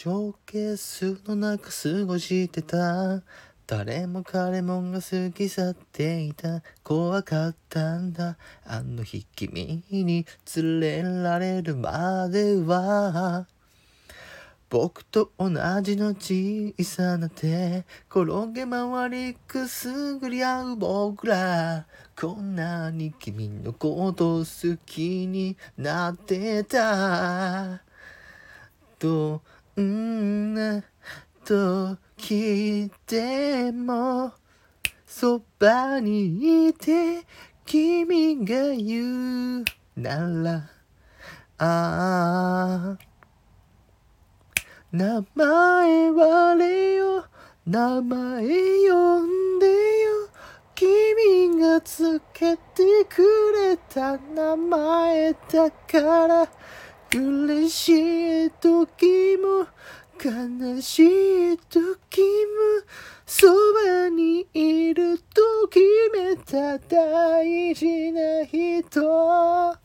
ショーケースの中過ごしてた。誰も彼もが過ぎ去っていた。怖かったんだ。あの日君に連れられるまでは。僕と同じの小さな手。転げ回りくすぐり合う僕ら。こんなに君のこと好きになってた。どんな時でもそばにいて君が言うならああ名前はれよ名前呼んでよ君がつけてくれた名前だから嬉しい時も悲しい時もそばにいると決めた大事な人。